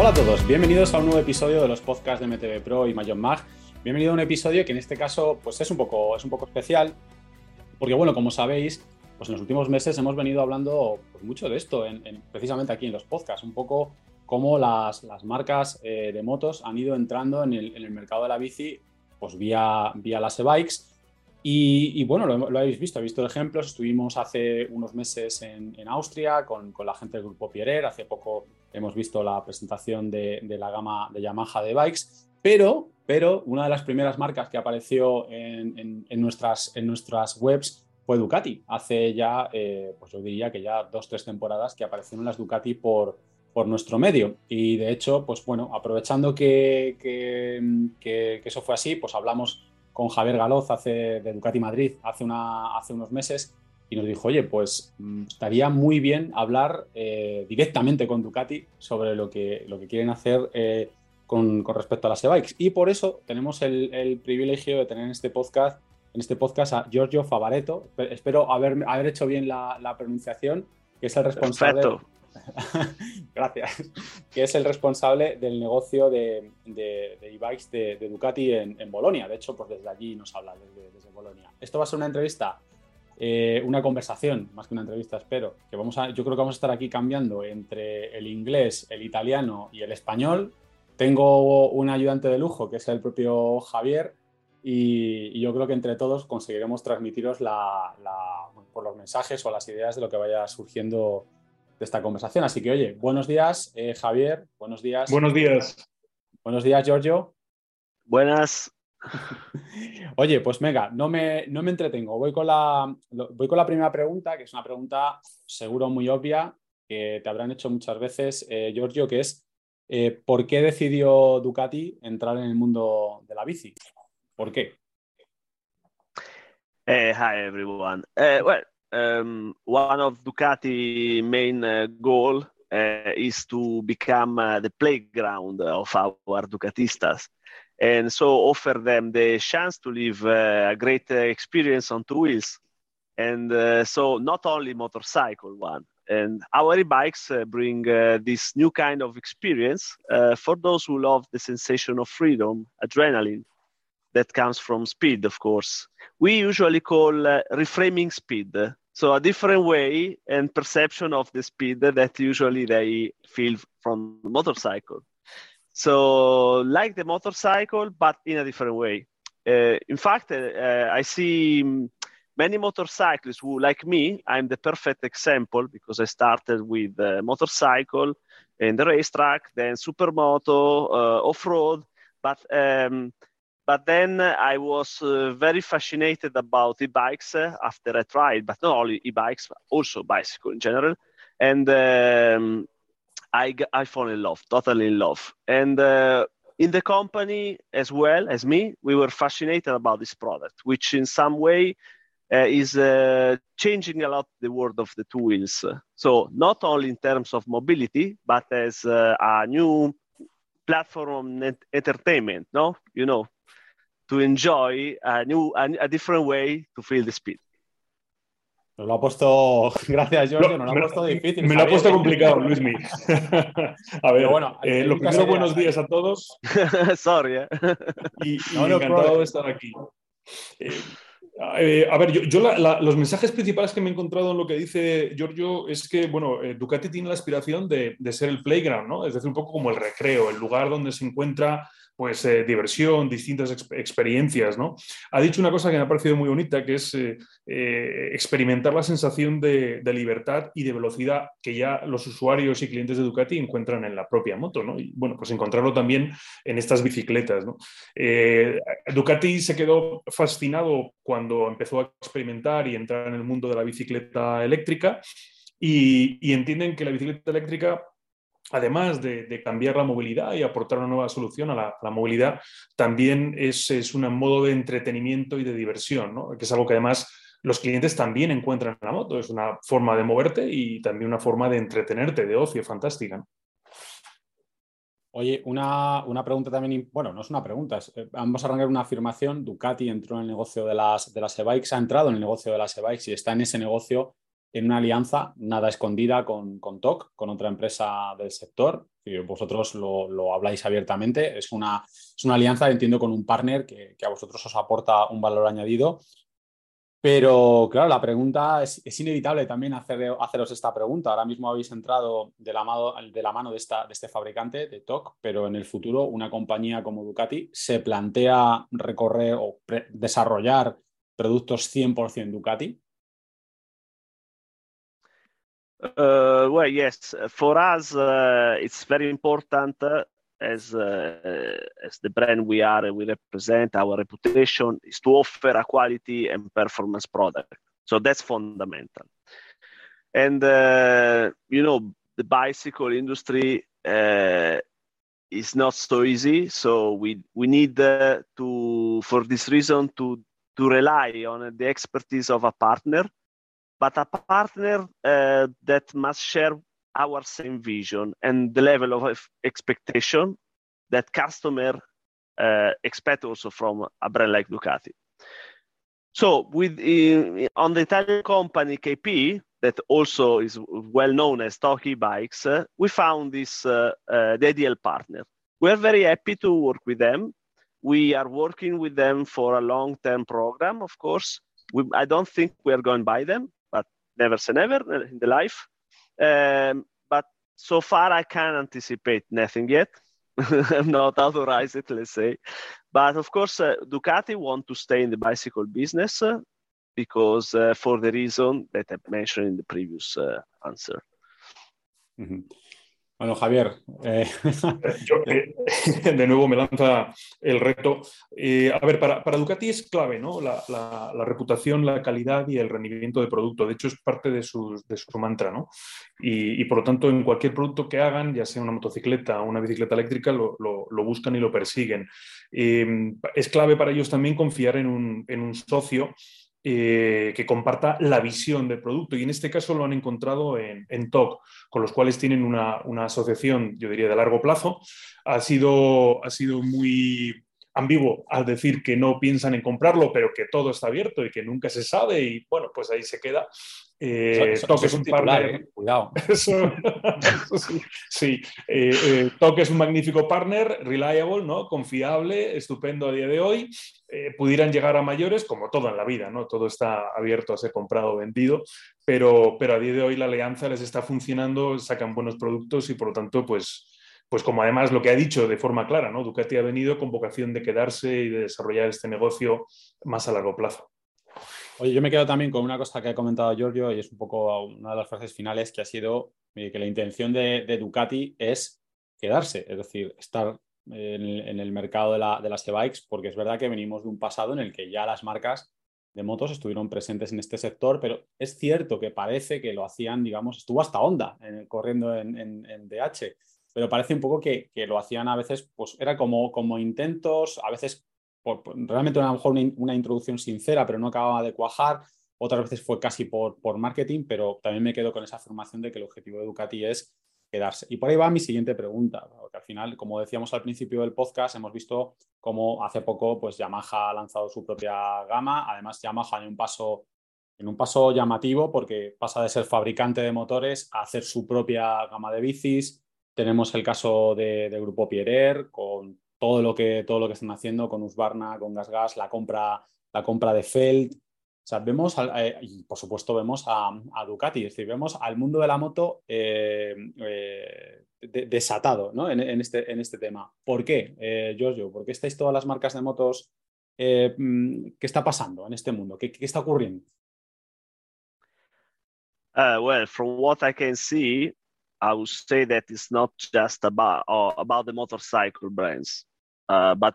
Hola a todos, bienvenidos a un nuevo episodio de los podcasts de MTV Pro y Mayon Mag. Bienvenido a un episodio que en este caso pues es un poco, es un poco especial, porque bueno, como sabéis, pues en los últimos meses hemos venido hablando pues, mucho de esto, en, precisamente aquí en los podcasts, un poco cómo las, las marcas eh, de motos han ido entrando en el, en el, mercado de la bici pues vía, vía las e-bikes. Y, bueno, lo, habéis visto, he visto ejemplos. Estuvimos hace unos meses en, Austria con, con, la gente del grupo Pierer. Hace poco hemos visto la presentación de, la gama de Yamaha de bikes. Pero, pero una de las primeras marcas que apareció en, en, nuestras, en nuestras webs fue Ducati. Hace ya, eh, pues yo diría que ya dos, tres temporadas que aparecieron las Ducati por, por nuestro medio. Y de hecho, pues bueno, aprovechando que, que eso fue así, pues hablamos con Javier Galoz hace, de Ducati Madrid hace, una, hace unos meses y nos dijo, oye, pues estaría muy bien hablar eh, directamente con Ducati sobre lo que, lo que quieren hacer eh, con, respecto a las e-bikes. Y por eso tenemos el, privilegio de tener en este podcast, en este podcast a Giorgio Favaretto. Espero haber, haber hecho bien la, la pronunciación, que es el responsable. Gracias. Que es el responsable del negocio de e-bikes de, de, de, Ducati en, en, Bolonia. De hecho, pues desde allí nos habla, desde, Bolonia. Esto va a ser una entrevista, eh, una conversación, más que una entrevista, espero. Que vamos a, yo creo que vamos a estar aquí cambiando entre el inglés, el italiano y el español. Tengo un ayudante de lujo, que es el propio Javier, y, yo creo que entre todos conseguiremos transmitiros la, por los mensajes o las ideas de lo que vaya surgiendo de esta conversación. Así que, oye, buenos días, eh, Javier. Buenos días. Buenos días. Buenos días, Giorgio. Buenas. Oye, pues venga, no me, no me entretengo. Voy con, la, voy con la primera pregunta, que es una pregunta seguro muy obvia, que te habrán hecho muchas veces, eh, Giorgio, que es eh, ¿por qué decidió Ducati entrar en el mundo de la bici? ¿Por qué? Hi, everyone. Uh, well, um, one of Ducati main uh, goal uh, is to become uh, the playground of our Ducatistas, and so offer them the chance to live uh, a great experience on two wheels, and so not only motorcycle one. And our e-bikes bring this new kind of experience for those who love the sensation of freedom, adrenaline, that comes from speed, of course. We usually call uh, reframing speed. So a different way and perception of the speed that usually they feel from the motorcycle. So like the motorcycle, but in a different way. Uh, in fact, uh, I see many motorcyclists who, like me, I'm the perfect example because I started with motorcycle in the racetrack, then supermoto, uh, off-road, but um, but then I was uh, very fascinated about e-bikes uh, after I tried, but not only e-bikes, also bicycle in general. And um, I, I fall in love, totally in love. And uh, in the company as well as me, we were fascinated about this product, which in some way uh, is uh, changing a lot the world of the two wheels. So not only in terms of mobility, but as uh, a new platform entertainment, no? You know, to enjoy a new, a, a different way to feel the speed. Nos lo ha puesto, gracias Giorgio, nos lo ha puesto difícil. Me lo ha puesto complicado, Luismi. a ver, bueno, eh, lo primero, buenos días a todos. Sorry. Eh. Y, y no, no, encantado de estar aquí. Eh, eh, a ver, yo, yo la, la, los mensajes principales que me he encontrado en lo que dice Giorgio es que, bueno, eh, Ducati tiene la aspiración de, de, ser el playground, ¿no? Es decir, un poco como el recreo, el lugar donde se encuentra pues eh, diversión, distintas experiencias, ¿no? Ha dicho una cosa que me ha parecido muy bonita, que es eh, eh, experimentar la sensación de, libertad y de velocidad que ya los usuarios y clientes de Ducati encuentran en la propia moto, ¿no? Y bueno, pues encontrarlo también en estas bicicletas, ¿no? Ducati se quedó fascinado cuando empezó a experimentar y entrar en el mundo de la bicicleta eléctrica y, y entienden que la bicicleta eléctrica además de, cambiar la movilidad y aportar una nueva solución a la, movilidad, también es, un modo de entretenimiento y de diversión, que es algo que además los clientes también encuentran en la moto. Es una forma de moverte y también una forma de entretenerte, de ocio, fantástica. Oye, una, pregunta también, bueno, no es una pregunta, eh, vamos a arrancar una afirmación. Ducati entró en el negocio de las, de las e-bikes, ha entrado en el negocio de las e-bikes y está en ese negocio en una alianza nada escondida con, con TOC, con otra empresa del sector. Y vosotros lo, habláis abiertamente. Es una, es una alianza, entiendo, con un partner que, a vosotros os aporta un valor añadido. Pero claro, la pregunta es, inevitable también hacer, haceros esta pregunta. Ahora mismo habéis entrado de la mano de, la mano de, esta, de este fabricante, de TOC, pero en el futuro una compañía como Ducati se plantea recorrer o desarrollar productos 100% Ducati. Uh, well, yes, for us, uh, it's very important uh, as uh, as the brand we are and we represent. Our reputation is to offer a quality and performance product. So that's fundamental. And uh, you know, the bicycle industry uh, is not so easy. So we we need to, for this reason, to to rely on the expertise of a partner but a partner uh, that must share our same vision and the level of expectation that customer uh, expect also from a brand like Ducati. So with in, on the Italian company KP, that also is well known as Toki Bikes, uh, we found this uh, uh, the ideal partner. We are very happy to work with them. We are working with them for a long-term program, of course. We, I don't think we are going by them, never say never in the life. Um, but so far, I can't anticipate nothing yet. I'm not authorized, let's say. But of course, uh, Ducati want to stay in the bicycle business uh, because uh, for the reason that I mentioned in the previous uh, answer. Mm-hmm. Bueno, Javier. Eh, Yo, eh, de nuevo me lanza el reto. Eh, a ver, para, Ducati es clave, ¿no? La, reputación, la calidad y el rendimiento de producto. De hecho, es parte de su, mantra, ¿no? Y, por lo tanto, en cualquier producto que hagan, ya sea una motocicleta o una bicicleta eléctrica, lo, buscan y lo persiguen. es clave para ellos también confiar en un, en un socio eh, que comparta la visión del producto. Y en este caso lo han encontrado en, en TOC, con los cuales tienen una, asociación, yo diría, de largo plazo. Ha sido, ha sido muy ambiguo al decir que no piensan en comprarlo, pero que todo está abierto y que nunca se sabe. Y bueno, pues ahí se queda. Eh, es un partner. ¿eh? Cuidado. sí, eh, Toque es un magnífico partner, reliable, ¿no? confiable, estupendo a día de hoy. pudieran llegar a mayores, como todo en la vida, ¿no? Todo está abierto a ser comprado o vendido, pero, pero a día de hoy la alianza les está funcionando, sacan buenos productos y por lo tanto, pues, pues como además lo que ha dicho de forma clara, ¿no? Ducati ha venido con vocación de quedarse y de desarrollar este negocio más a largo plazo. Oye, yo me quedo también con una cosa que ha comentado Giorgio y es un poco una de las frases finales que ha sido eh, que la intención de, Ducati es quedarse, es decir, estar en el, mercado de, la, de las e-bikes, porque es verdad que venimos de un pasado en el que ya las marcas de motos estuvieron presentes en este sector, pero es cierto que parece que lo hacían, digamos, estuvo hasta Honda corriendo en, en, DH, pero parece un poco que, lo hacían a veces, pues era como intentos, a veces realmente a lo mejor una, introducción sincera, pero no acababa de cuajar. Otras veces fue casi por, por marketing, pero también me quedo con esa afirmación de que el objetivo de Ducati es quedarse. Y por ahí va mi siguiente pregunta, porque al final, como decíamos al principio del podcast, hemos visto cómo hace poco pues, Yamaha ha lanzado su propia gama. Además, Yamaha en un paso, en un paso llamativo porque pasa de ser fabricante de motores a hacer su propia gama de bicis. Tenemos el caso de Grupo Pierer con todo lo que, todo lo que están haciendo con Usbarna, con GasGas, la compra, la compra de Feld. sea, vemos, eh, y por supuesto vemos a, Ducati, es decir, vemos al mundo de la moto eh, eh, desatado ¿no? en, este, en, este, tema. ¿Por qué, Giorgio? ¿Por qué estáis todas las marcas de motos? Mm, ¿Qué está pasando en este mundo? ¿Qué, qué está ocurriendo? Uh, well, from what I can see, I would say that it's not just about uh, about the motorcycle brands, uh, but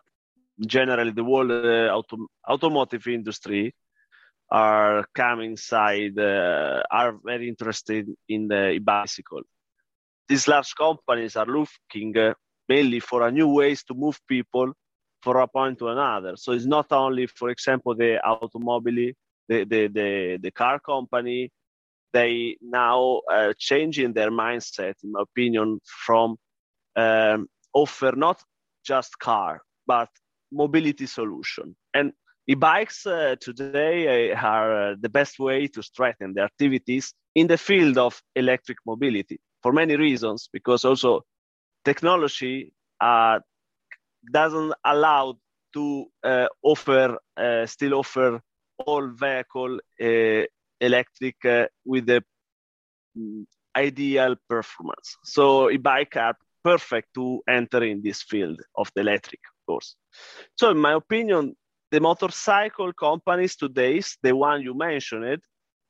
generally the whole uh, auto automotive industry are coming side uh, are very interested in the bicycle. These large companies are looking uh, mainly for a new ways to move people from a point to another. So it's not only, for example, the automobile, the the the, the car company. They now uh, changing their mindset, in my opinion, from um, offer not just car but mobility solution. And e-bikes uh, today uh, are uh, the best way to strengthen the activities in the field of electric mobility for many reasons, because also technology uh, doesn't allow to uh, offer, uh, still offer all vehicle electric with the mm, ideal performance. So e-bike are perfect to enter in this field of the electric of course. So, in my opinion, the motorcycle companies today, the one you mentioned,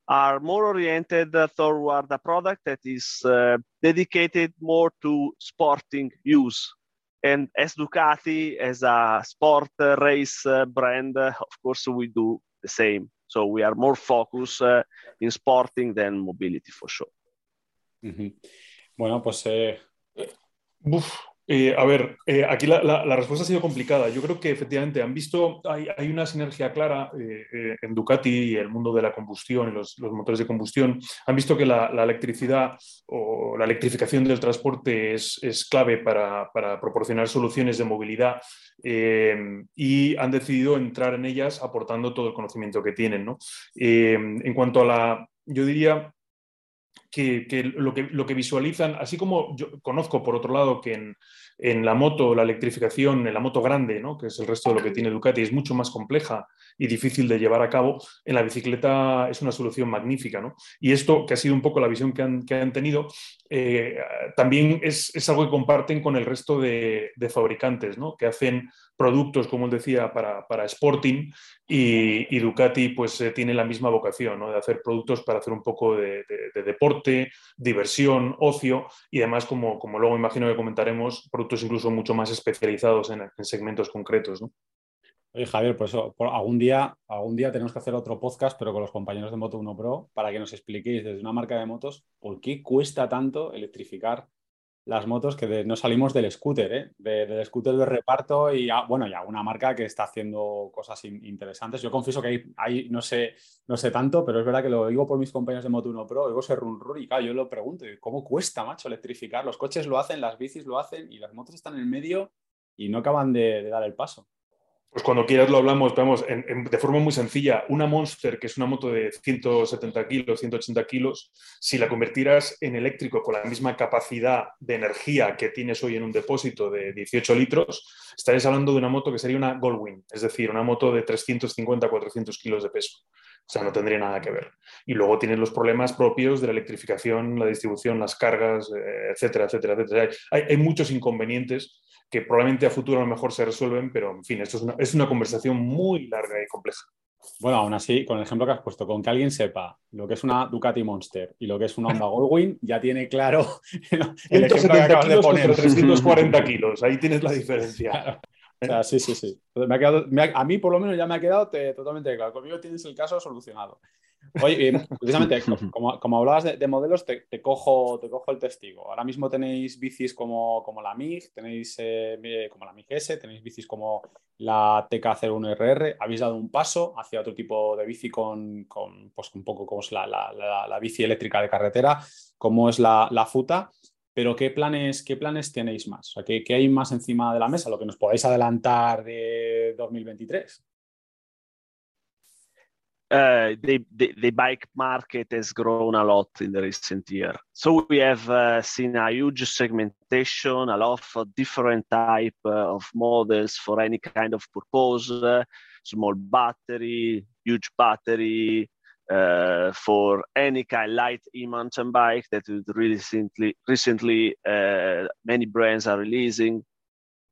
are more oriented toward a product that is uh, dedicated more to sporting use. And as Ducati, as a sport race uh, brand, uh, of course, we do the same. So we are more focused uh, in sporting than mobility for sure. Mm -hmm. Bueno, pues eh, Uf, eh, a ver, eh, aquí la, respuesta ha sido complicada. Yo creo que efectivamente han visto, hay, una sinergia clara eh, en Ducati y el mundo de la combustión y los, motores de combustión. Han visto que la, electricidad o la electrificación del transporte es, clave para, proporcionar soluciones de movilidad y han decidido entrar en ellas aportando todo el conocimiento que tienen. en cuanto a la, yo diría, que, lo que lo que visualizan, así como yo conozco por otro lado que en, en la moto, la electrificación, en la moto grande, ¿no? que es el resto de lo que tiene Ducati, es mucho más compleja y difícil de llevar a cabo, en la bicicleta es una solución magnífica. ¿no? Y esto, que ha sido un poco la visión que han, que han tenido, eh, también es, es, algo que comparten con el resto de, de fabricantes, ¿no? que hacen productos, como él decía, para, para Sporting y, Ducati pues eh, tiene la misma vocación, de hacer productos para hacer un poco de, de, deporte, diversión, ocio y además, como, como luego imagino que comentaremos, productos incluso mucho más especializados en, en segmentos concretos. ¿no? Oye, Javier, por eso algún, día, algún día tenemos que hacer otro podcast, pero con los compañeros de Moto 1 Pro, para que nos expliquéis desde una marca de motos por qué cuesta tanto electrificar las motos que no salimos del scooter, ¿eh? del scooter de reparto y bueno, ya una marca que está haciendo cosas interesantes. Yo confieso que ahí, no, sé, no sé tanto, pero es verdad que lo digo por mis compañeros de Moto 1 Pro, digo ese run run y claro, yo lo pregunto, ¿cómo cuesta, macho, electrificar? Los coches lo hacen, las bicis lo hacen y las motos están en el medio y no acaban de dar el paso. Pues cuando quieras lo hablamos, vamos, de forma muy sencilla. Una Monster, que es una moto de 170 kilos, 180 kilos, si la convirtieras en eléctrico con la misma capacidad de energía que tienes hoy en un depósito de 18 litros, estarías hablando de una moto que sería una Goldwing, es decir, una moto de 350, 400 kilos de peso. O sea, no tendría nada que ver. Y luego tienes los problemas propios de la electrificación, la distribución, las cargas, eh, etcétera, etcétera, etcétera. Hay, hay muchos inconvenientes que probablemente a futuro a lo mejor se resuelven, pero en fin, esto es una, es una conversación muy larga y compleja. Bueno, aún así, con el ejemplo que has puesto, con que alguien sepa lo que es una Ducati Monster y lo que es una Honda Goldwing, ya tiene claro el ejemplo que acabas de poner. 340 kilos, ahí tienes la diferencia. sí, sí, sí. a mí por lo menos ya me ha quedado totalmente claro. Conmigo tienes el caso solucionado. Oye, precisamente, como, como hablabas de, modelos, te, cojo, te cojo el testigo. Ahora mismo tenéis bicis como, como la MIG, tenéis eh, como la MIG S, tenéis bicis como la TK01RR. Habéis dado un paso hacia otro tipo de bici con, con pues, un poco como es la, la, la, bici eléctrica de carretera, como es la, FUTA. Pero ¿qué planes, qué planes tenéis más? O ¿qué, ¿qué, hay más encima de la mesa? Lo que nos podáis adelantar de 2023. Uh, the, the, the, bike market has grown a lot in the recent year. So we have uh, seen a huge segmentation, a lot of different type uh, of models for any kind of purpose. Uh, small battery, huge battery, uh, for any kind of light e-mountain bike that recently recently uh, many brands are releasing.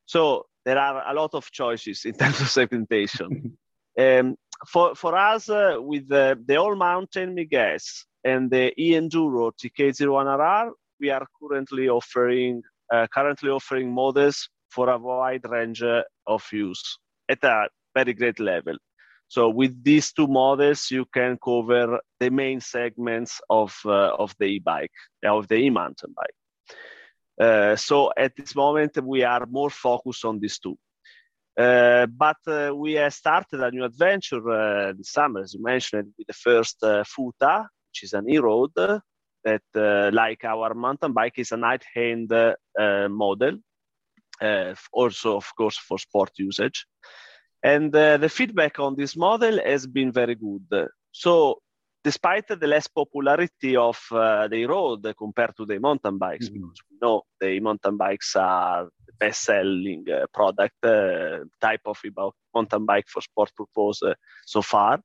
So there are a lot of choices in terms of segmentation. um, for for us, uh, with the, the all mountain MIG-S and the e-enduro TK01RR, we are currently offering uh, currently offering models for a wide range uh, of use at a very great level. So with these two models, you can cover the main segments of, uh, of the e-bike, of the e-mountain bike. Uh, so at this moment, we are more focused on these two. Uh, but uh, we have started a new adventure uh, this summer, as you mentioned, with the first uh, Futa, which is an e-road that, uh, like our mountain bike, is a night-hand model, also, of course, for sport usage. And uh, the feedback on this model has been very good. So, despite the less popularity of uh, the road compared to the mountain bikes, mm-hmm. because we know the mountain bikes are the best selling uh, product uh, type of about mountain bike for sport purpose uh, so far,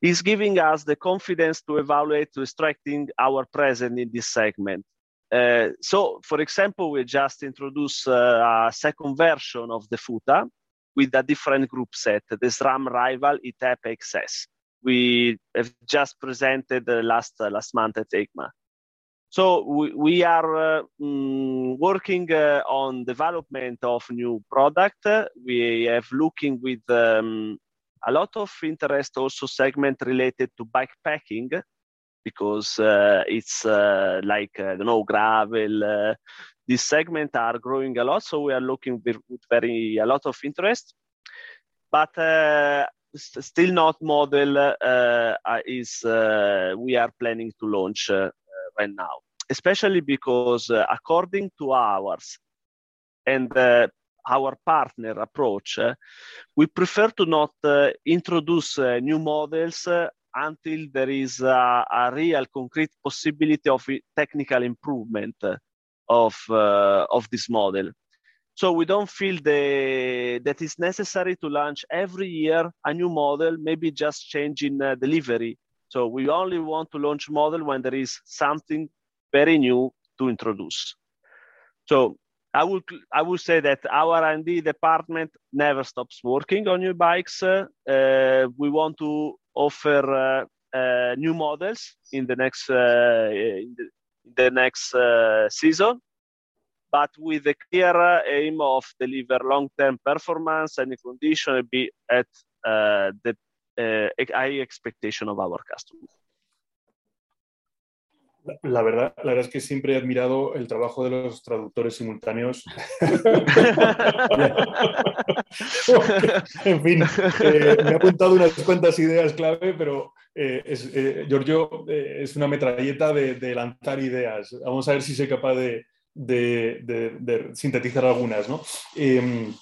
is giving us the confidence to evaluate to strengthen our presence in this segment. Uh, so, for example, we just introduced a second version of the Futa, with a different group set, the SRAM rival ETAP XS. We have just presented last, uh, last month at EICMA. So we, we are uh, mm, working uh, on development of new product. We have looking with um, a lot of interest also segment related to bikepacking because uh, it's uh, like I don't know gravel, this segment are growing a lot, so we are looking with, very a lot of interest. But uh, still not model uh, is uh, we are planning to launch uh, right now, especially because uh, according to ours and uh, our partner approach, we prefer to not introduce new models until there is a, a, real concrete possibility of technical improvement of, uh, of this model. So we don't feel the, that it's necessary to launch every year a new model, maybe just changing uh, delivery. So we only want to launch model when there is something very new to introduce. So I would I would say that our R&D department never stops working on new bikes. Uh, we want to offer uh, uh, new models in the next uh, in the, the next season, but with the clear aim of deliver long-term performance and condition be at uh, the uh, high expectation of our customers. La verdad, la verdad es que siempre he admirado el trabajo de los traductores simultáneos. en fin, eh, me he apuntado unas cuantas ideas clave, pero eh, eh, Giorgio es una metralleta de, lanzar ideas. Vamos a ver si soy capaz de, sintetizar algunas. ¿no? Em,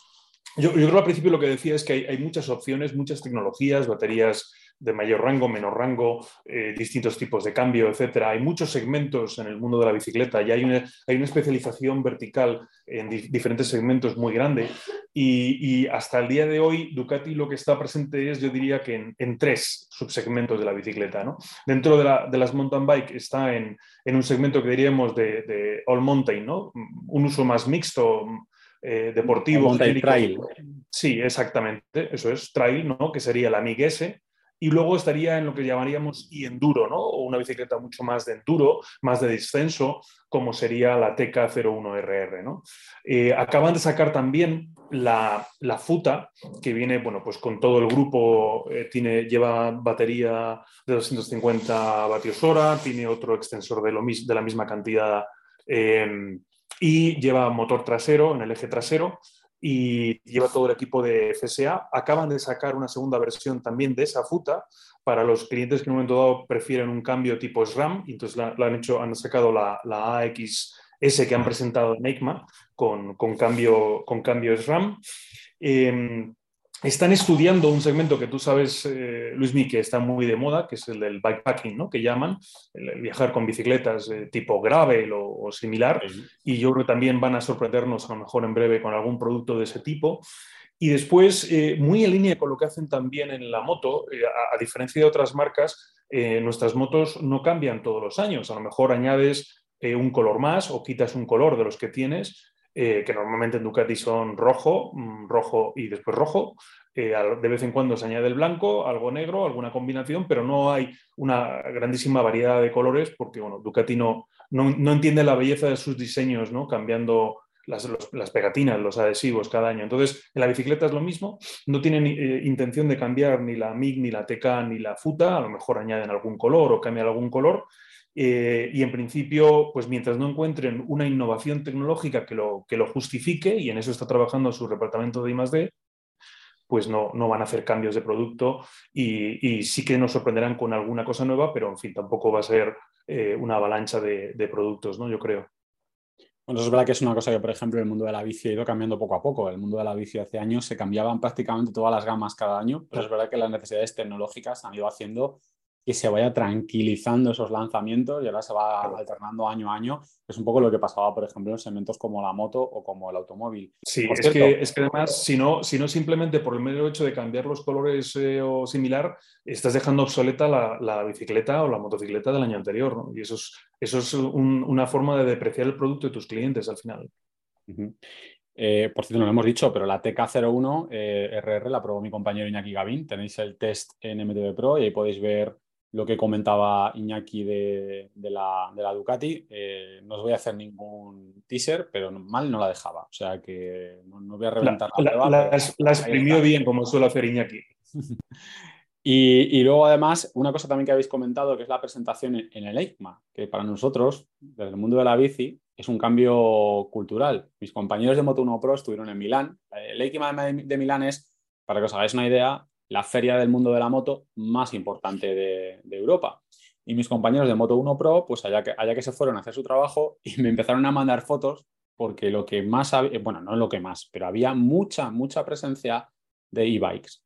yo, creo al principio lo que decía es que hay muchas opciones, muchas tecnologías, baterías de mayor rango, menor rango, eh, distintos tipos de cambio, etcétera. Hay muchos segmentos en el mundo de la bicicleta y hay una, hay una especialización vertical en diferentes segmentos muy grande. Y, hasta el día de hoy, Ducati lo que está presente es, yo diría que en, tres subsegmentos de la bicicleta. ¿no? Dentro de, las mountain bike está en, un segmento que diríamos de, all mountain, ¿no? un uso más mixto. Eh, deportivo, trail. Sí, exactamente, eso es, trail, ¿no? que sería la MIG S, y luego estaría en lo que llamaríamos y enduro, ¿no? O una bicicleta mucho más de enduro, más de descenso, como sería la TK01RR, ¿no? Eh, acaban de sacar también la, la, FUTA, que viene, bueno, pues con todo el grupo, eh, tiene, lleva batería de 250 vatios hora, tiene otro extensor de, lo, de la misma cantidad em, y lleva motor trasero en el eje trasero y lleva todo el equipo de FSA. Acaban de sacar una segunda versión también de esa FUTA para los clientes que en un momento dado prefieren un cambio tipo SRAM, y entonces la, han, hecho, han sacado la, la, que han presentado en EICMA con, con, cambio, con cambio SRAM. Em, están estudiando un segmento que tú sabes, eh, Luis Luismi, que está muy de moda, que es el del bikepacking, ¿no? que llaman, el, viajar con bicicletas eh, tipo gravel o, similar. Y yo creo que también van a sorprendernos a lo mejor en breve con algún producto de ese tipo. Y después, eh, muy en línea con lo que hacen también en la moto, eh, a, diferencia de otras marcas, nuestras motos no cambian todos los años. A lo mejor añades un color más o quitas un color de los que tienes, que normalmente en Ducati son rojo, mm, rojo y después rojo. de vez en cuando se añade el blanco, algo negro, alguna combinación, pero no hay una grandísima variedad de colores porque bueno, Ducati no, no, entiende la belleza de sus diseños, ¿no? cambiando las, pegatinas, los adhesivos cada año. Entonces, en la bicicleta es lo mismo, no tienen eh, intención de cambiar ni la MIG, ni la TK, ni la FUTA, a lo mejor añaden algún color o cambian algún color. Eh, y en principio, pues mientras no encuentren una innovación tecnológica que lo, que lo justifique, y en eso está trabajando su departamento de I+.D., pues no, no, van a hacer cambios de producto y, sí que nos sorprenderán con alguna cosa nueva, pero en fin, tampoco va a ser eh, una avalancha de, de, productos, ¿no? Yo creo. Bueno, es verdad que es una cosa que, por ejemplo, el mundo de la bici ha ido cambiando poco a poco. El mundo de la bici hace años se cambiaban prácticamente todas las gamas cada año, pero es verdad que las necesidades tecnológicas han ido haciendo que se vaya tranquilizando esos lanzamientos y ahora se va alternando año a año. Es un poco lo que pasaba, por ejemplo, en segmentos como la moto o como el automóvil. Sí, es que, es que, además, si no, si no simplemente por el mero hecho de cambiar los colores eh, o similar, estás dejando obsoleta la, bicicleta o la motocicleta del año anterior. Y eso es, eso es una forma de depreciar el producto de tus clientes al final. Eh, por cierto, no lo hemos dicho, pero la TK01 eh, RR la probó mi compañero Iñaki Gavín. Tenéis el test en MTV Pro y ahí podéis ver lo que comentaba Iñaki de, la, Ducati. Eh, no os voy a hacer ningún teaser, pero mal no la dejaba. O sea que no, voy a reventar la, la, exprimió bien, como suele hacer Iñaki. y, luego, además, una cosa también que habéis comentado, que es la presentación en, el EICMA, que para nosotros, desde el mundo de la bici, es un cambio cultural. Mis compañeros de Moto1 Pro estuvieron en Milán. El EICMA de Milán es, para que os hagáis una idea, la feria del mundo de la moto más importante de, Europa. Y mis compañeros de Moto 1 Pro, pues allá que, allá que se fueron a hacer su trabajo y me empezaron a mandar fotos porque lo que más, había, bueno, no lo que más, pero había mucha, mucha presencia de e-bikes.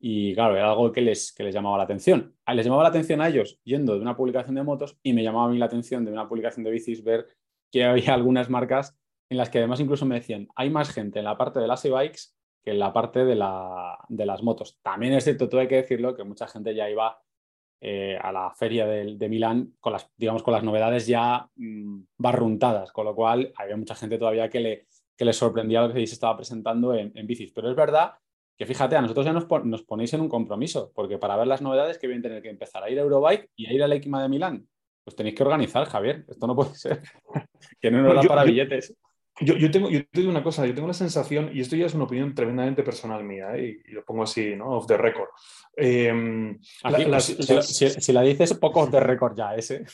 Y claro, era algo que les, que les llamaba la atención. Les llamaba la atención a ellos yendo de una publicación de motos y me llamaba a mí la atención de una publicación de bicis ver que había algunas marcas en las que además incluso me decían, hay más gente en la parte de las e-bikes que en la parte de, las motos. También es cierto, tú hay que decirlo, que mucha gente ya iba eh, a la feria de, Milán con las, digamos, con las novedades ya mm, barruntadas, con lo cual había mucha gente todavía que le, que le sorprendía lo que se estaba presentando en, bicis. Pero es verdad que fíjate, a nosotros ya nos, nos, ponéis en un compromiso, porque para ver las novedades que vienen tener que empezar a ir a Eurobike y a ir a la EICMA de Milán. Pues tenéis que organizar, Javier. Esto no puede ser. que no nos da para billetes. Yo, tengo, yo te digo una cosa, yo tengo la sensación, y esto ya es una opinión tremendamente personal mía, ¿eh? y, lo pongo así, ¿no? Off the record. Em, si, la dices, poco off the record ya, ese.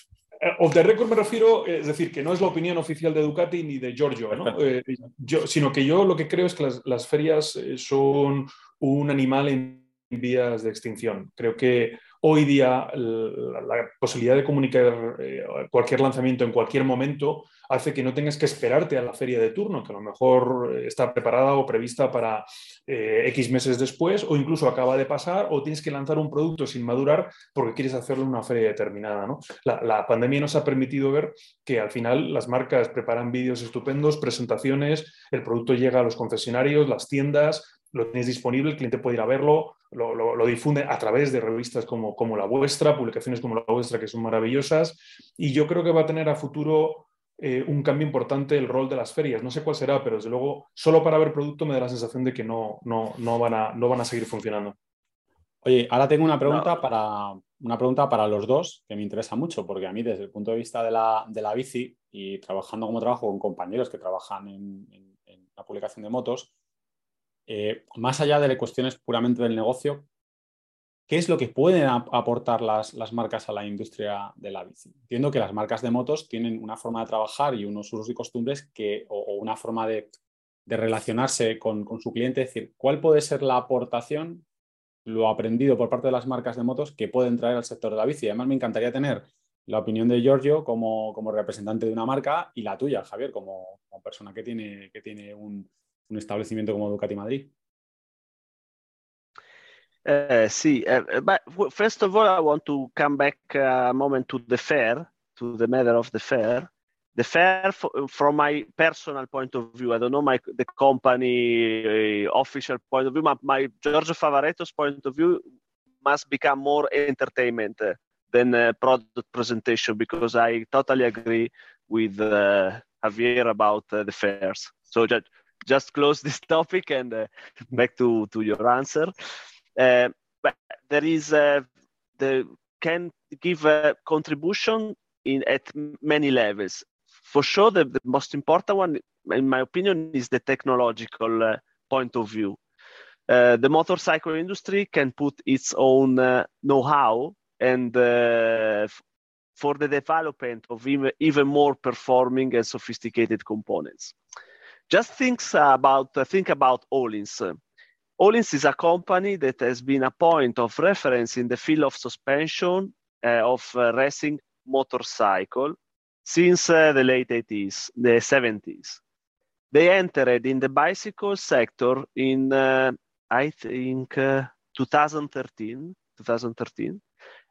Eh, off the record me refiero, es decir, que no es la opinión oficial de Ducati ni de Giorgio, ¿no? Eh, yo, sino que yo lo que creo es que las, las ferias son un animal en vías de extinción. Creo que hoy día la, posibilidad de comunicar cualquier lanzamiento en cualquier momento hace que no tengas que esperarte a la feria de turno, que a lo mejor eh, está preparada o prevista para eh, X meses después, o incluso acaba de pasar, o tienes que lanzar un producto sin madurar porque quieres hacerlo en una feria determinada. ¿no? La, pandemia nos ha permitido ver que al final las marcas preparan vídeos estupendos, presentaciones, el producto llega a los concesionarios, las tiendas, lo tienes disponible, el cliente puede ir a verlo, lo, difunde a través de revistas como, como la vuestra, publicaciones como la vuestra que son maravillosas, y yo creo que va a tener a futuro eh, un cambio importante el rol de las ferias. No sé cuál será, pero desde luego, solo para ver producto me da la sensación de que no, no, no, van, a, no van a seguir funcionando. Oye, ahora tengo una pregunta, para, una pregunta para los dos que me interesa mucho, porque a mí desde el punto de vista de la, de la bici y trabajando como trabajo con compañeros que trabajan en, la publicación de motos, eh, más allá de cuestiones puramente del negocio, ¿Qué es lo que pueden aportar las, marcas a la industria de la bici? Entiendo que las marcas de motos tienen una forma de trabajar y unos usos y costumbres que, o, una forma de, relacionarse con, su cliente. Es decir, ¿cuál puede ser la aportación, lo aprendido por parte de las marcas de motos que pueden traer al sector de la bici? Además, me encantaría tener la opinión de Giorgio como, representante de una marca y la tuya, Javier, como, persona que tiene, que tiene un, un establecimiento como Ducati Madrid. Uh, uh, but first of all, I want to come back a moment to the fair, to the matter of the fair. the fair, from my personal point of view, I don't know my the company uh, official point of view, but my Giorgio Favareto's point of view must become more entertainment uh, than uh, product presentation because I totally agree with Javier about the fairs. So just, just close this topic and uh, back to, to your answer. but there is the can give a contribution in at many levels. For sure the, the, most important one in my opinion is the technological uh, point of view. Uh, the motorcycle industry can put its own uh, know-how and uh, f- for the development of even, even more performing and sophisticated components just think about uh, think about Olins. Olins is a company that has been a point of reference in the field of suspension uh, of racing motorcycle since uh, the late 80s, the 70s. They entered in the bicycle sector in, uh, I think, uh, 2013, 2013.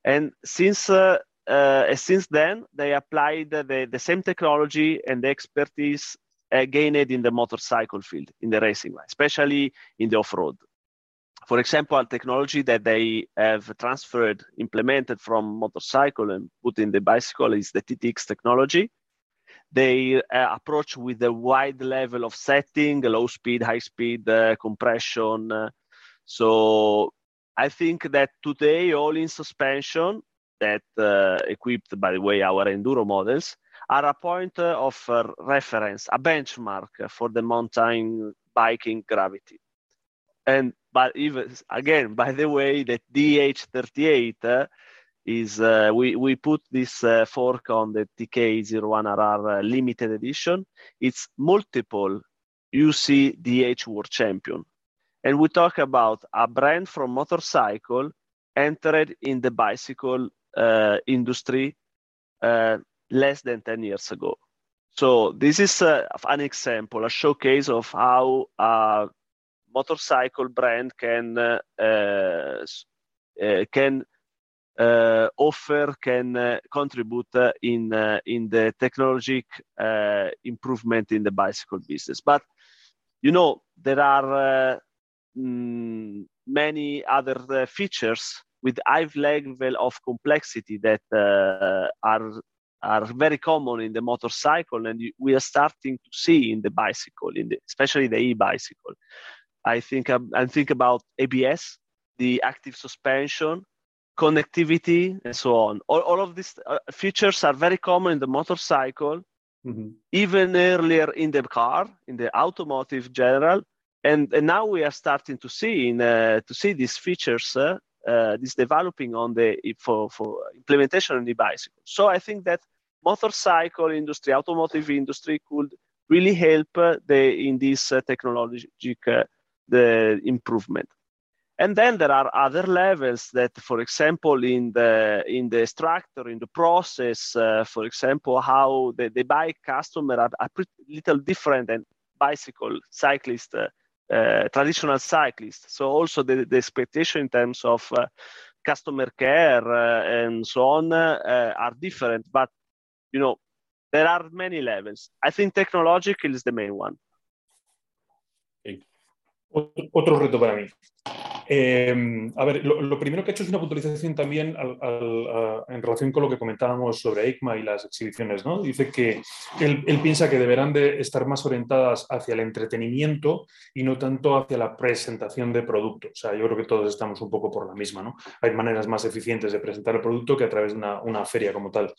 And since, uh, uh, since then, they applied the, the same technology and expertise uh, gained in the motorcycle field, in the racing line, especially in the off-road for example, a technology that they have transferred, implemented from motorcycle and put in the bicycle is the TTX technology. They uh, approach with a wide level of setting, low speed, high speed, uh, compression. Uh, so I think that today, all in suspension that uh, equipped, by the way, our enduro models are a point of uh, reference, a benchmark for the mountain biking gravity. And but even again, by the way, the DH38 uh, is uh, we we put this uh, fork on the TK01RR uh, limited edition. It's multiple UC DH World Champion, and we talk about a brand from motorcycle entered in the bicycle uh, industry less than 10 years ago. So this is uh, an example, a showcase of how a motorcycle brand can uh, uh, uh, can uh, offer can uh, contribute in in the technologic improvement in the bicycle business. But you know there are mm, many other features with high level of complexity that are are very common in the motorcycle and we are starting to see in the bicycle in the, especially the e-bicycle I think I think about ABS, the active suspension, connectivity, and so on. All, all of these uh, features are very common in the motorcycle, mm-hmm. even earlier in the car, in the automotive general. And, and now we are starting to see in, uh, to see these features, uh, uh, this developing on the for, for implementation on the bicycle. So I think that motorcycle industry, automotive industry could really help uh, the in this uh, technological the improvement. And then there are other levels that, for example, in the in the structure, in the process, uh, for example, how the, the bike customer are, are pretty little different than bicycle cyclist, uh, uh, traditional cyclists. So also the, the expectation in terms of uh, customer care uh, and so on uh, are different. But you know, there are many levels. I think technological is the main one. Okay. Otro reto para mí. Em, a ver, lo, primero que he hecho es una puntualización también en relación con lo que comentábamos sobre EICMA y las exhibiciones. ¿no? Dice que él, piensa que deberán de estar más orientadas hacia el entretenimiento y no tanto hacia la presentación de producto. O sea, yo creo que todos estamos un poco por la misma. ¿no? Hay maneras más eficientes de presentar el producto que a través de una, feria como tal.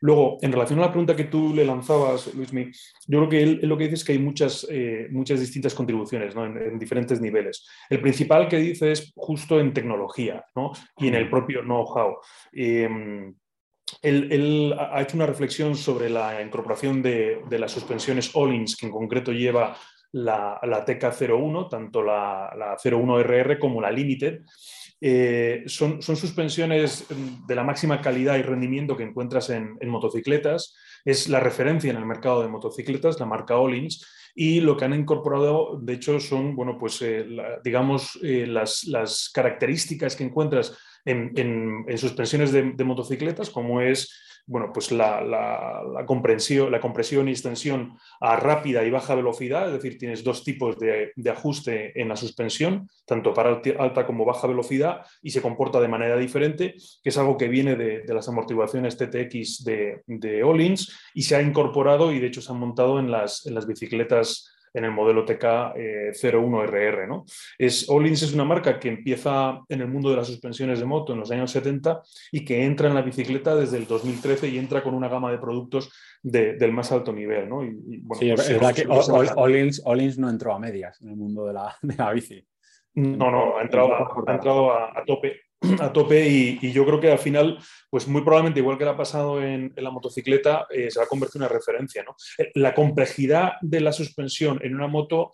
Luego, en relación a la pregunta que tú le lanzabas, Luismi, yo creo que él, lo que dice es que hay muchas, eh, muchas distintas contribuciones ¿no? en diferentes niveles. El principal que dice justo en tecnología y en el propio know-how. Em, él, ha hecho una reflexión sobre la incorporación de, las suspensiones Olins, que en concreto lleva la, la TK01, tanto la, la 01RR como la Limited. Eh, son, son, suspensiones de la máxima calidad y rendimiento que encuentras en, en, motocicletas. Es la referencia en el mercado de motocicletas, la marca Olins y lo que han incorporado, de hecho, son, bueno, pues, eh, digamos, eh, las, características que encuentras en, suspensiones de, motocicletas, como es bueno, pues la, compresión, la compresión y extensión a rápida y baja velocidad, es decir, tienes dos tipos de, ajuste en la suspensión, tanto para alta como baja velocidad, y se comporta de manera diferente, que es algo que viene de, las amortiguaciones TTX de, de y se ha incorporado y de hecho se han montado en las, en las bicicletas en el modelo TK01RR. Eh, ¿no? Es, Olins es una marca que empieza en el mundo de las suspensiones de moto en los años 70 y que entra en la bicicleta desde el 2013 y entra con una gama de productos del más alto nivel. ¿no? Y, sí, es pues, verdad que Olins, no entró a medias en el mundo de la, de la bici. No, no, ha entrado, ha entrado a, tope a tope y, yo creo que al final, pues muy probablemente, igual que le ha pasado en, la motocicleta, eh, se va a convertir en una referencia. ¿no? Eh, la complejidad de la suspensión en una moto,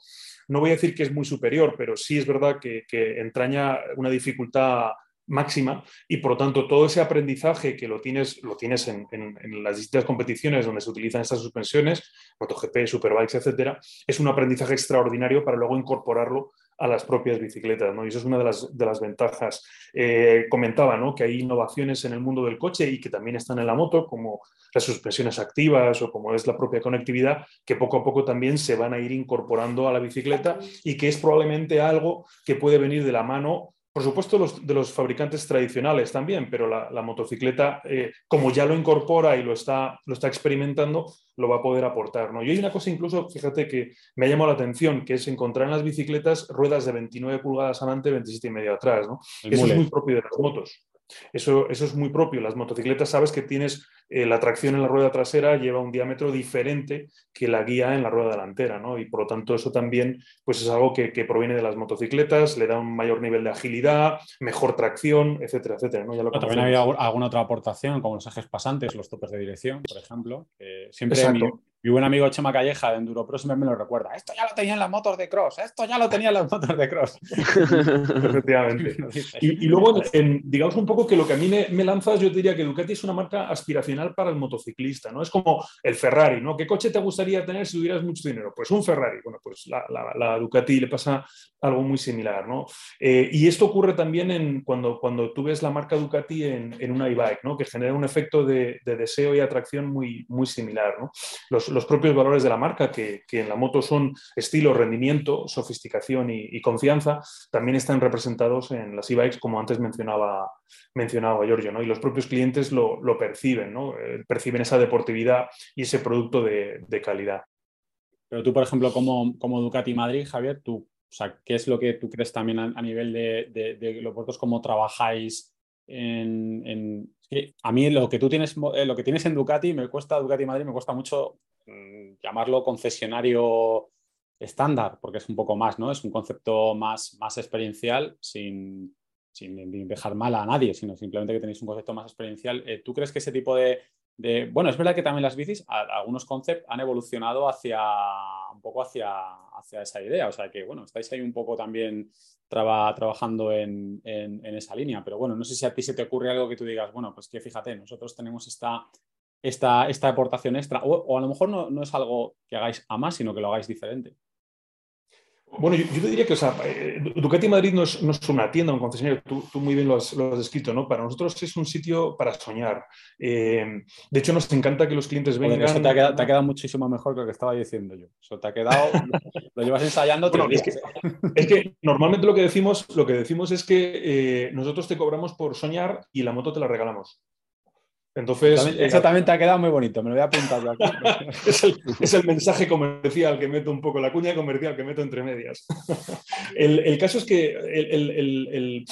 no voy a decir que es muy superior, pero sí es verdad que, entraña una dificultad máxima y por lo tanto todo ese aprendizaje que lo tienes, lo tienes en, en, las distintas competiciones donde se utilizan estas suspensiones, MotoGP, Superbikes, etcétera, es un aprendizaje extraordinario para luego incorporarlo a las propias bicicletas, ¿no? Y eso es una de las, de las ventajas. Eh, comentaba, ¿no? Que hay innovaciones en el mundo del coche y que también están en la moto, como las suspensiones activas o como es la propia conectividad, que poco a poco también se van a ir incorporando a la bicicleta y que es probablemente algo que puede venir de la mano por supuesto, los, de los fabricantes tradicionales también, pero la, motocicleta, eh, como ya lo incorpora y lo está, lo está experimentando, lo va a poder aportar. ¿no? Y hay una cosa incluso, fíjate, que me ha llamado la atención, que es encontrar en las bicicletas ruedas de 29 pulgadas adelante, 27 y medio atrás. ¿no? Eso es muy propio de las motos. Eso, eso es muy propio. Las motocicletas sabes que tienes eh, la tracción en la rueda trasera lleva un diámetro diferente que la guía en la rueda delantera, ¿no? Y por lo tanto eso también pues es algo que, proviene de las motocicletas, le da un mayor nivel de agilidad, mejor tracción, etcétera, etcétera. ¿no? también había alguna otra aportación, como los ejes pasantes, los topes de dirección, por ejemplo. siempre mi buen amigo Chema Calleja de Enduro siempre me lo recuerda. Esto ya lo tenía en las motos de cross, esto ya lo tenía en las motos de cross. Efectivamente. y, luego, digamos un poco que lo que a mí me, lanzas, yo diría que Ducati es una marca aspiracional para el motociclista, ¿no? Es como el Ferrari, ¿no? ¿Qué coche te gustaría tener si tuvieras mucho dinero? Pues un Ferrari. Bueno, pues la, Ducati le pasa algo muy similar, ¿no? Eh, y esto ocurre también en, cuando, cuando tú ves la marca Ducati en, en una e-bike, ¿no? Que genera un efecto de, deseo y atracción muy, muy similar, ¿no? Los, los, propios valores de la marca, que, en la moto son estilo, rendimiento, sofisticación y, confianza, también están representados en las e-bikes, como antes mencionaba, mencionaba Giorgio, ¿no? y los propios clientes lo, perciben, ¿no? Eh, perciben esa deportividad y ese producto de, calidad. Pero tú, por ejemplo, como, como Ducati Madrid, Javier, tú, o sea, ¿qué es lo que tú crees también a, nivel de, de, los vosotros, cómo trabajáis a mí lo que tú tienes, eh, lo que tienes en Ducati, me cuesta, Ducati Madrid, me cuesta mucho mm, llamarlo concesionario estándar, porque es un poco más, ¿no? Es un concepto más, más experiencial, sin, dejar mal a nadie, sino simplemente que tenéis un concepto más experiencial. Eh, ¿Tú crees que ese tipo de, Bueno, es verdad que también las bicis, algunos conceptos han evolucionado hacia un poco hacia, hacia esa idea, o sea que, bueno, estáis ahí un poco también trabajando en, esa línea. Pero bueno, no sé si a ti se te ocurre algo que tú digas, bueno, pues que fíjate, nosotros tenemos esta, esta, esta aportación extra, o, a lo mejor no, no, es algo que hagáis a más, sino que lo hagáis diferente. Bueno, yo, te diría que o sea, eh, Ducati Madrid no es, una tienda, un concesionario, tú, muy bien lo has, lo has, descrito, ¿no? Para nosotros es un sitio para soñar. Eh, de hecho, nos encanta que los clientes vengan. eso te ha, quedado, muchísimo mejor que lo que estaba diciendo yo. Eso te ha quedado, lo llevas ensayando. es, que, es, que, normalmente lo que decimos, lo que decimos es que eh, nosotros te cobramos por soñar y la moto te la regalamos. Entonces, exactamente, ha quedado muy bonito, me lo voy a apuntar aquí. es, el, mensaje comercial que meto un poco, la cuña comercial que meto entre medias. el, caso es que el,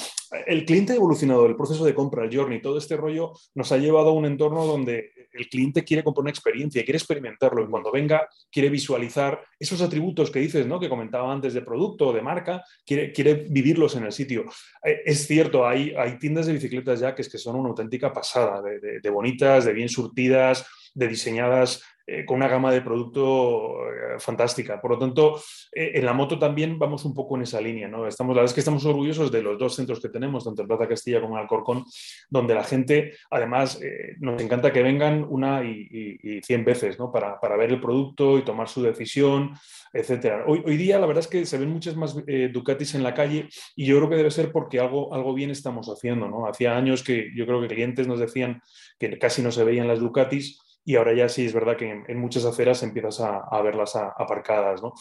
el, cliente ha evolucionado, el proceso de compra, el journey, todo este rollo nos ha llevado a un entorno donde el cliente quiere comprar una experiencia, quiere experimentarlo y cuando venga quiere visualizar esos atributos que dices, ¿no? que comentaba antes de producto o de marca, quiere, vivirlos en el sitio. Eh, es cierto, hay, tiendas de bicicletas ya que, son una auténtica pasada, de bonitas, de bien surtidas, de diseñadas eh, con una gama de producto eh, fantástica. Por lo tanto, eh, en la moto también vamos un poco en esa línea. ¿no? Estamos, la verdad es que estamos orgullosos de los dos centros que tenemos, tanto en Plaza Castilla como en Alcorcón, donde la gente, además, nos encanta que vengan una y, cien veces ¿no? para, para, ver el producto y tomar su decisión, etc. Hoy, hoy, día, la verdad es que se ven muchas más Ducatis en la calle y yo creo que debe ser porque algo, algo bien estamos haciendo. ¿no? Hacía años que yo creo que clientes nos decían que casi no se veían las Ducatis y ahora ya sí es verdad que en, muchas aceras empiezas a, verlas aparcadas. ¿no?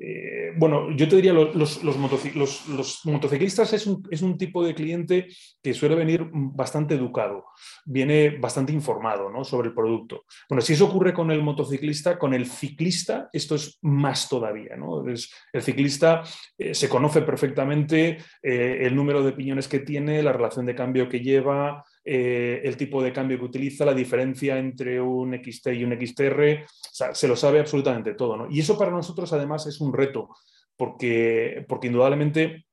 Eh, bueno, yo te diría, los, los, los, motociclistas es un, es un, tipo de cliente que suele venir bastante educado, viene bastante informado ¿no? sobre el producto. Bueno, si eso ocurre con el motociclista, con el ciclista esto es más todavía. ¿no? Es, el ciclista eh, se conoce perfectamente eh, el número de piñones que tiene, la relación de cambio que lleva, eh, el tipo de cambio que utiliza, la diferencia entre un XT y un XTR, se lo sabe absolutamente todo. ¿no? Y eso para nosotros además es un reto, porque, porque indudablemente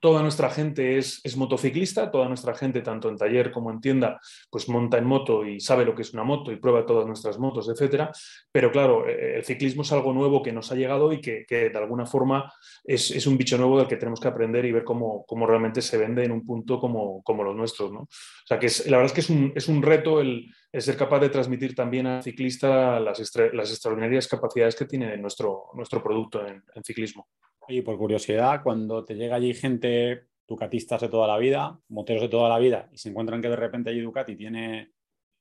toda nuestra gente es, motociclista, toda nuestra gente, tanto en taller como en tienda, pues monta en moto y sabe lo que es una moto y prueba todas nuestras motos, etcétera. Pero claro, eh, el ciclismo es algo nuevo que nos ha llegado y que, de alguna forma es, un bicho nuevo del que tenemos que aprender y ver cómo, realmente se vende en un punto como, los nuestros. ¿no? O sea, que la verdad es que es un, es un reto el, ser capaz de transmitir también al ciclista las, extraordinarias capacidades que tiene nuestro, nuestro producto en ciclismo. Y por curiosidad, cuando te llega allí gente, ducatistas de toda la vida, moteros de toda la vida, y se encuentran que de repente allí Ducati tiene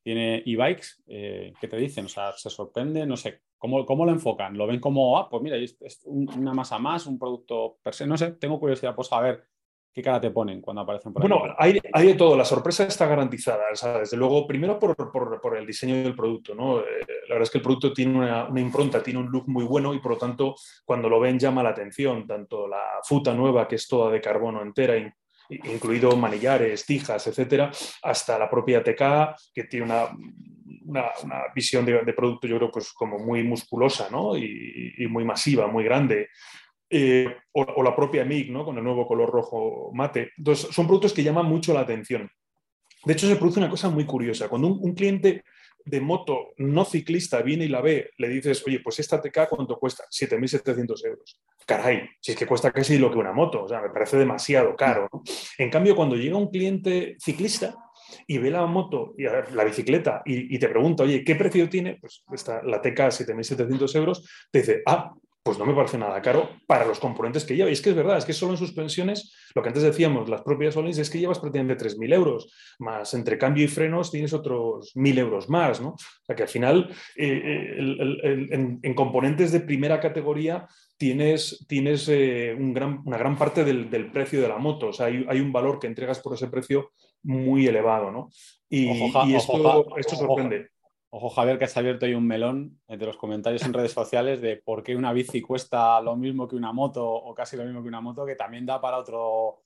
tiene e-bikes, eh, ¿qué te dicen? O sea, se sorprende, no sé, ¿cómo, cómo lo enfocan? ¿Lo ven como, ah, pues mira, es, una masa más, un producto per se? No sé, tengo curiosidad por saber ¿Qué cara te ponen cuando aparecen por Bueno, hay, hay, de todo. La sorpresa está garantizada. desde luego, primero por, por, el diseño del producto. ¿no? Eh, la verdad es que el producto tiene una, una, impronta, tiene un look muy bueno y por lo tanto, cuando lo ven, llama la atención. Tanto la futa nueva, que es toda de carbono entera, incluido manillares, tijas, etcétera, hasta la propia TK, que tiene una, una, una visión de, de, producto, yo creo, pues como muy musculosa ¿no? y, y muy masiva, muy grande. Eh, o, la propia MIG, ¿no? con el nuevo color rojo mate. Entonces, son productos que llaman mucho la atención. De hecho, se produce una cosa muy curiosa. Cuando un, cliente de moto no ciclista viene y la ve, le dices, oye, pues esta TK, ¿cuánto cuesta? 7.700 euros. Caray, si es que cuesta casi lo que una moto, o sea, me parece demasiado caro. En cambio, cuando llega un cliente ciclista, y ve la moto, y la bicicleta, y, te pregunta, oye, ¿qué precio tiene? Pues está la TK 7.700 euros, te dice, ah, pues no me parece nada caro para los componentes que lleva. Y es que es verdad, es que solo en suspensiones, lo que antes decíamos, las propias Olins, es que llevas prácticamente 3.000 euros, más entre cambio y frenos tienes otros 1.000 euros más, ¿no? O sea que al final, eh, eh, en, componentes de primera categoría, tienes, tienes eh, una gran parte del, precio de la moto. O sea, hay, un valor que entregas por ese precio muy elevado, ¿no? Y, esto, esto sorprende. Ojo, Javier, que has abierto ahí un melón entre los comentarios en redes sociales de por qué una bici cuesta lo mismo que una moto o casi lo mismo que una moto, que también da para otro,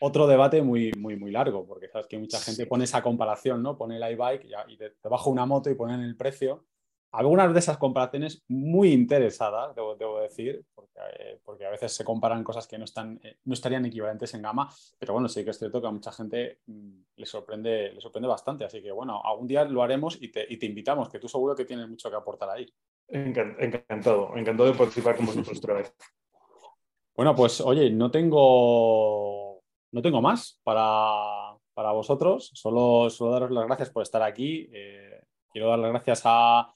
otro debate muy, muy, muy largo, porque sabes que mucha gente pone esa comparación, ¿no? Pone el iBike y, te, te bajo una moto y ponen el precio algunas de esas comparaciones muy interesadas, debo, decir, eh, porque, a veces se comparan cosas que no, están, eh, no estarían equivalentes en gama, pero bueno, sí que es cierto que a mucha gente mm, le, sorprende, le sorprende bastante, así que bueno, algún día lo haremos y te, invitamos, que tú seguro que tienes mucho que aportar ahí. Encantado, encantado de participar con vosotros otra vez. Bueno, pues oye, no tengo, no tengo más para, vosotros, solo, solo daros las gracias por estar aquí. Eh, quiero dar las gracias a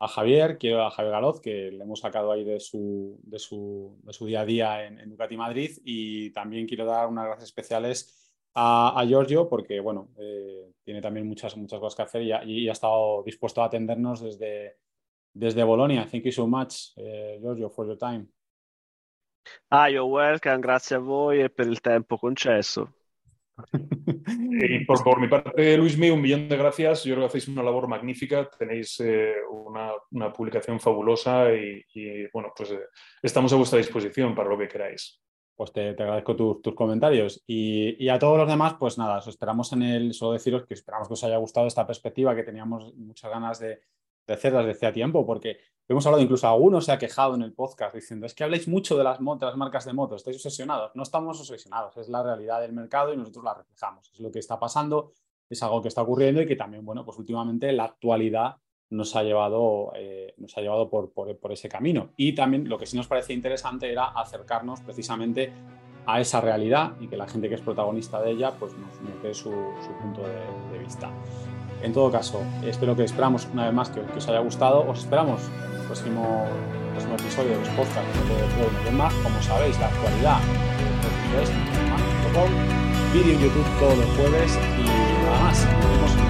a Javier, quiero a Javier Galoz, que le hemos sacado ahí de su, de su, día a día en, Ducati Madrid. Y también quiero dar unas gracias especiales a, Giorgio, porque bueno, eh, tiene también muchas, muchas cosas que hacer y ha, estado dispuesto a atendernos desde, desde Bolonia. Thank you so much, eh, Giorgio, for your time. Ah, you're welcome, grazie a voi e per il tempo concesso. Y por, mi parte, Luis Luismi, un millón de gracias. Yo creo que hacéis una labor magnífica. Tenéis eh, una, publicación fabulosa y, bueno, pues eh, estamos a vuestra disposición para lo que queráis. Pues te, agradezco tus comentarios. Y, a todos los demás, pues nada, os esperamos en el. Solo deciros que esperamos que os haya gustado esta perspectiva, que teníamos muchas ganas de, de hacerlas desde hace tiempo, porque hemos hablado, incluso alguno se ha quejado en el podcast diciendo, es que habláis mucho de las, motos, las marcas de motos, estáis obsesionados. No estamos obsesionados, es la realidad del mercado y nosotros la reflejamos. Es lo que está pasando, es algo que está ocurriendo y que también, bueno, pues últimamente la actualidad nos ha llevado, eh, nos ha llevado por, ese camino. Y también lo que sí nos parecía interesante era acercarnos precisamente a esa realidad y que la gente que es protagonista de ella pues nos, dé su, punto de, vista. En todo caso, espero que esperamos una vez más que, os haya gustado. Os esperamos en el próximo, próximo episodio de los podcasts de más. Como sabéis, la actualidad es vídeo en YouTube todos los jueves y nada más. Nos vemos